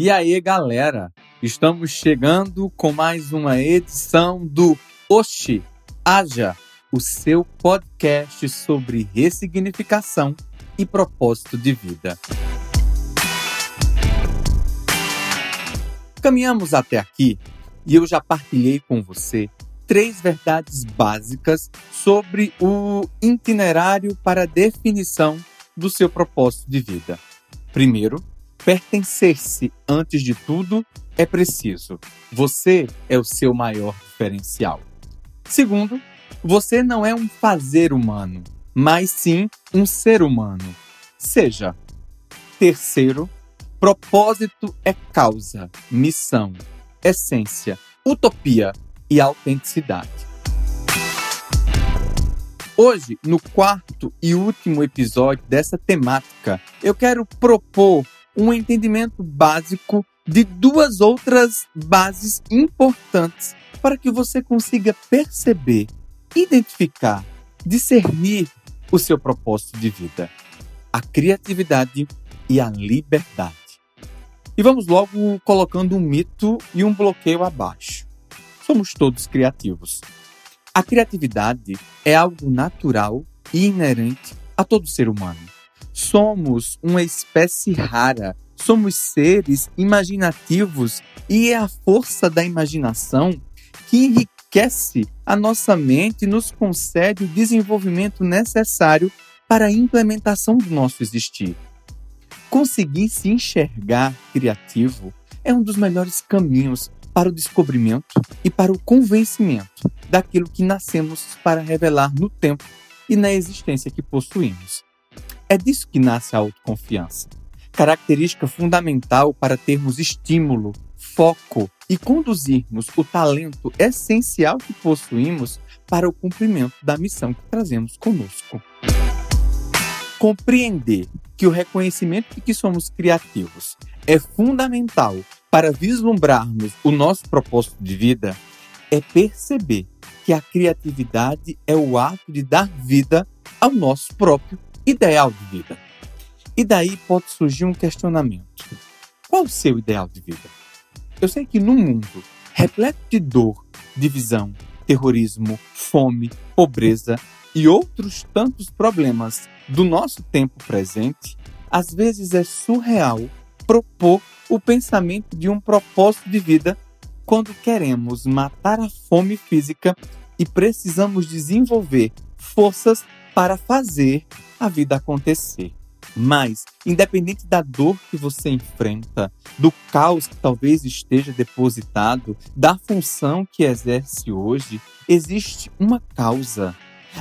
E aí, galera, estamos chegando com mais uma edição do Oxi Haja, o seu podcast sobre ressignificação e propósito de vida. Caminhamos até aqui e eu já partilhei com você três verdades básicas sobre o itinerário para a definição do seu propósito de vida. Primeiro, Pertencer-se, antes de tudo, é preciso. Você é o seu maior diferencial. Segundo, você não é um fazer humano, mas sim um ser humano. Seja. Terceiro, propósito é causa, missão, essência, utopia e autenticidade. Hoje, no quarto e último episódio dessa temática, eu quero propor um entendimento básico de duas outras bases importantes para que você consiga perceber, identificar, discernir o seu propósito de vida: a criatividade e a liberdade. E vamos logo colocando um mito e um bloqueio abaixo. Somos todos criativos. A criatividade é algo natural e inerente a todo ser humano. Somos uma espécie rara, somos seres imaginativos e é a força da imaginação que enriquece a nossa mente e nos concede o desenvolvimento necessário para a implementação do nosso existir. Conseguir se enxergar criativo é um dos melhores caminhos para o descobrimento e para o convencimento daquilo que nascemos para revelar no tempo e na existência que possuímos. É disso que nasce a autoconfiança, característica fundamental para termos estímulo, foco e conduzirmos o talento essencial que possuímos para o cumprimento da missão que trazemos conosco. Compreender que o reconhecimento de que somos criativos é fundamental para vislumbrarmos o nosso propósito de vida é perceber que a criatividade é o ato de dar vida ao nosso próprio ideal de vida. E daí pode surgir um questionamento: qual o seu ideal de vida? Eu sei que no mundo repleto de dor, divisão, terrorismo, fome, pobreza e outros tantos problemas do nosso tempo presente, às vezes é surreal propor o pensamento de um propósito de vida quando queremos matar a fome física e precisamos desenvolver forças para fazer a vida acontecer. Mas, independente da dor que você enfrenta, do caos que talvez esteja depositado, da função que exerce hoje, existe uma causa.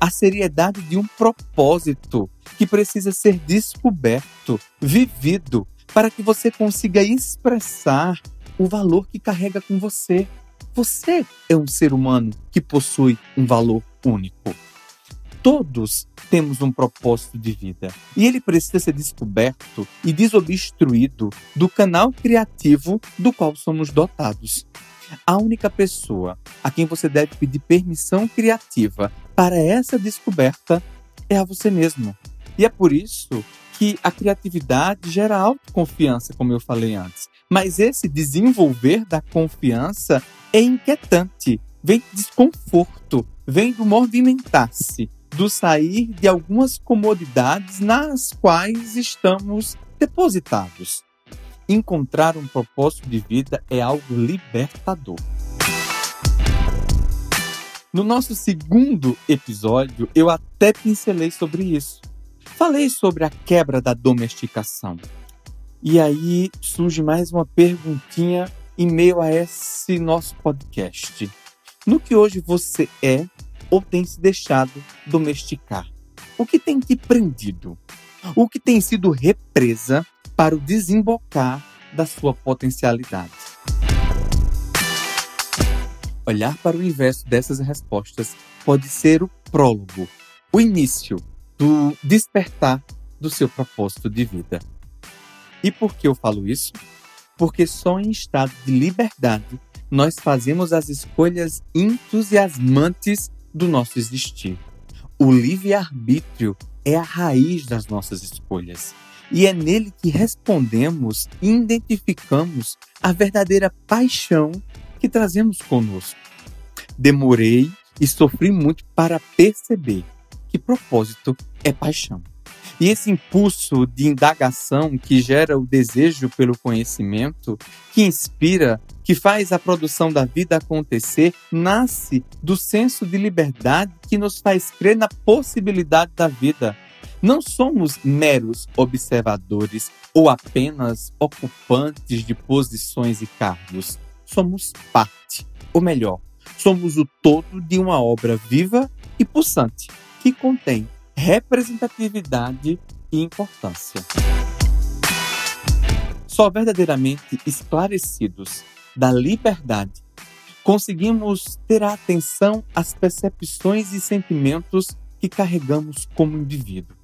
A seriedade de um propósito que precisa ser descoberto, vivido, para que você consiga expressar o valor que carrega com você. Você é um ser humano que possui um valor único. Todos temos um propósito de vida e ele precisa ser descoberto e desobstruído do canal criativo do qual somos dotados. A única pessoa a quem você deve pedir permissão criativa para essa descoberta é a você mesmo. E é por isso que a criatividade gera autoconfiança, como eu falei antes. Mas esse desenvolver da confiança é inquietante, vem desconforto, vem do movimentar-se do sair de algumas comodidades nas quais estamos depositados. Encontrar um propósito de vida é algo libertador. No nosso segundo episódio, eu até pincelei sobre isso. Falei sobre a quebra da domesticação. E aí surge mais uma perguntinha em meio a esse nosso podcast. No que hoje você é ou tem se deixado domesticar? O que tem te prendido? O que tem sido represa para o desembocar da sua potencialidade? Olhar para o inverso dessas respostas pode ser o prólogo, o início do despertar do seu propósito de vida. E por que eu falo isso? Porque só em estado de liberdade nós fazemos as escolhas entusiasmantes do nosso existir. O livre-arbítrio é a raiz das nossas escolhas. E é nele que respondemos e identificamos a verdadeira paixão que trazemos conosco. Demorei e sofri muito para perceber que propósito é paixão. E esse impulso de indagação que gera o desejo pelo conhecimento, que inspira, que faz a produção da vida acontecer, nasce do senso de liberdade que nos faz crer na possibilidade da vida. Não somos meros observadores ou apenas ocupantes de posições e cargos. Somos parte, ou melhor, somos o todo de uma obra viva e pulsante que contém representatividade e importância. Só verdadeiramente esclarecidos da liberdade conseguimos ter a atenção às percepções e sentimentos que carregamos como indivíduo.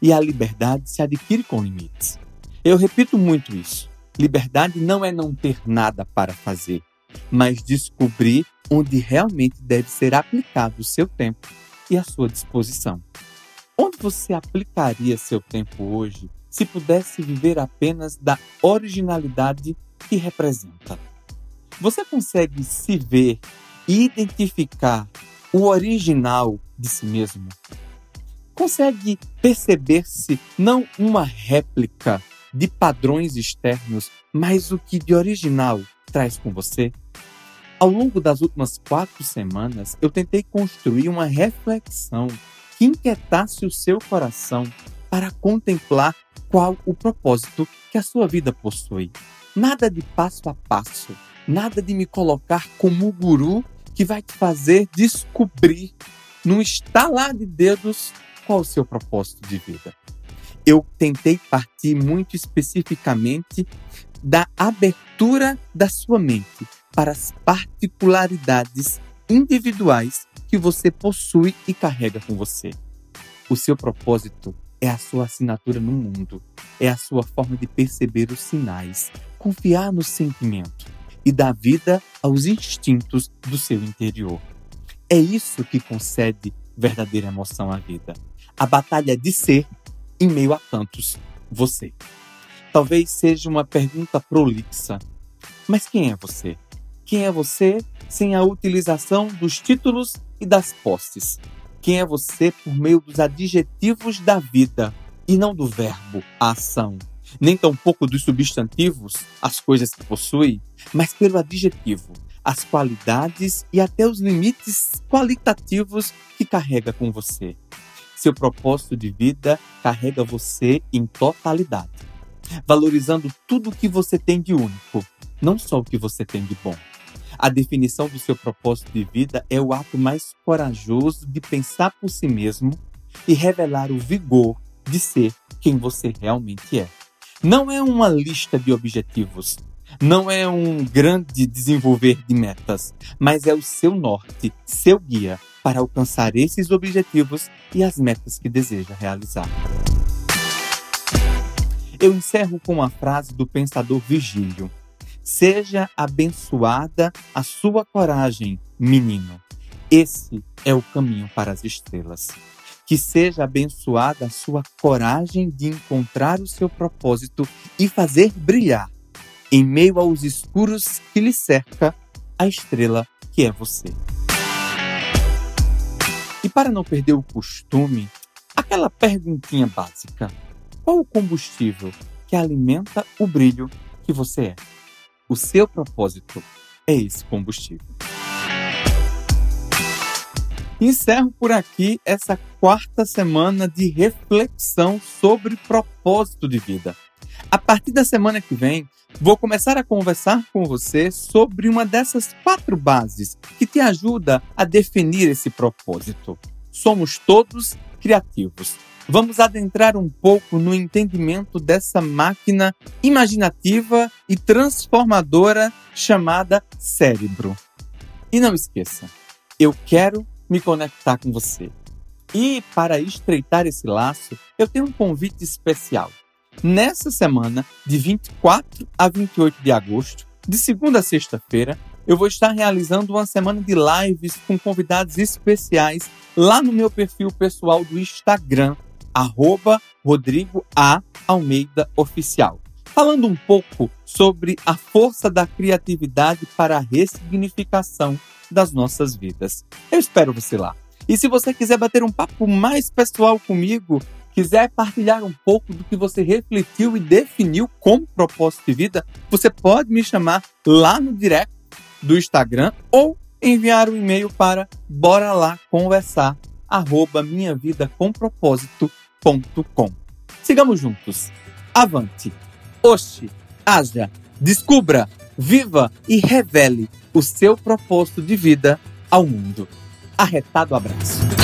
E a liberdade se adquire com limites. Eu repito muito isso. Liberdade não é não ter nada para fazer, mas descobrir onde realmente deve ser aplicado o seu tempo e a sua disposição. Onde você aplicaria seu tempo hoje se pudesse viver apenas da originalidade que representa? Você consegue se ver e identificar o original de si mesmo? Consegue perceber-se não uma réplica de padrões externos, mas o que de original traz com você? Ao longo das últimas quatro semanas, eu tentei construir uma reflexão que inquietasse o seu coração para contemplar qual o propósito que a sua vida possui. Nada de passo a passo, nada de me colocar como o guru que vai te fazer descobrir, num estalar de dedos, qual o seu propósito de vida. Eu tentei partir muito especificamente da abertura da sua mente para as particularidades individuais que você possui e carrega com você. O seu propósito é a sua assinatura no mundo, é a sua forma de perceber os sinais, confiar no sentimento e dar vida aos instintos do seu interior. É isso que concede verdadeira emoção à vida. A batalha de ser em meio a tantos você. Talvez seja uma pergunta prolixa, mas quem é você? Quem é você sem a utilização dos títulos e das posses? Quem é você por meio dos adjetivos da vida e não do verbo, a ação? Nem tampouco dos substantivos, as coisas que possui, mas pelo adjetivo, as qualidades e até os limites qualitativos que carrega com você. Seu propósito de vida carrega você em totalidade, valorizando tudo o que você tem de único, não só o que você tem de bom. A definição do seu propósito de vida é o ato mais corajoso de pensar por si mesmo e revelar o vigor de ser quem você realmente é. Não é uma lista de objetivos, não é um grande desenvolver de metas, mas é o seu norte, seu guia para alcançar esses objetivos e as metas que deseja realizar. Eu encerro com uma frase do pensador Virgílio. Seja abençoada a sua coragem, menino. Esse é o caminho para as estrelas. Que seja abençoada a sua coragem de encontrar o seu propósito e fazer brilhar, em meio aos escuros que lhe cerca, a estrela que é você. E para não perder o costume, aquela perguntinha básica: qual o combustível que alimenta o brilho que você é? O seu propósito é esse combustível. Encerro por aqui essa quarta semana de reflexão sobre propósito de vida. A partir da semana que vem, vou começar a conversar com você sobre uma dessas quatro bases que te ajuda a definir esse propósito. Somos todos criativos vamos adentrar um pouco no entendimento dessa máquina imaginativa e transformadora chamada cérebro. E não esqueça, eu quero me conectar com você. E para estreitar esse laço, eu tenho um convite especial. Nessa semana, de 24 a 28 de agosto, de segunda a sexta-feira, eu vou estar realizando uma semana de lives com convidados especiais lá no meu perfil pessoal do Instagram, arroba Rodrigo A. Almeida Oficial, falando um pouco sobre a força da criatividade para a ressignificação das nossas vidas. Eu espero você lá. E se você quiser bater um papo mais pessoal comigo, quiser partilhar um pouco do que você refletiu e definiu como propósito de vida, você pode me chamar lá no direct do Instagram ou enviar um e-mail para bora lá conversar arroba Sigamos juntos. Avante. Oxe, haja, descubra, viva e revele o seu propósito de vida ao mundo. Arretado abraço.